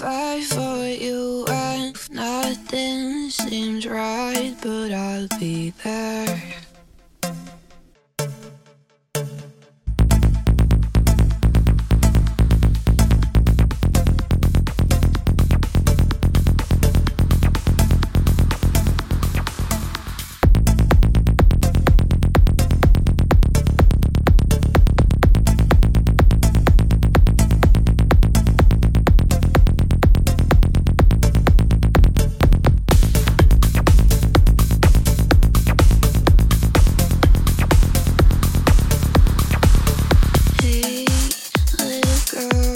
fight for you when nothing seems right, but I'll be there. earth.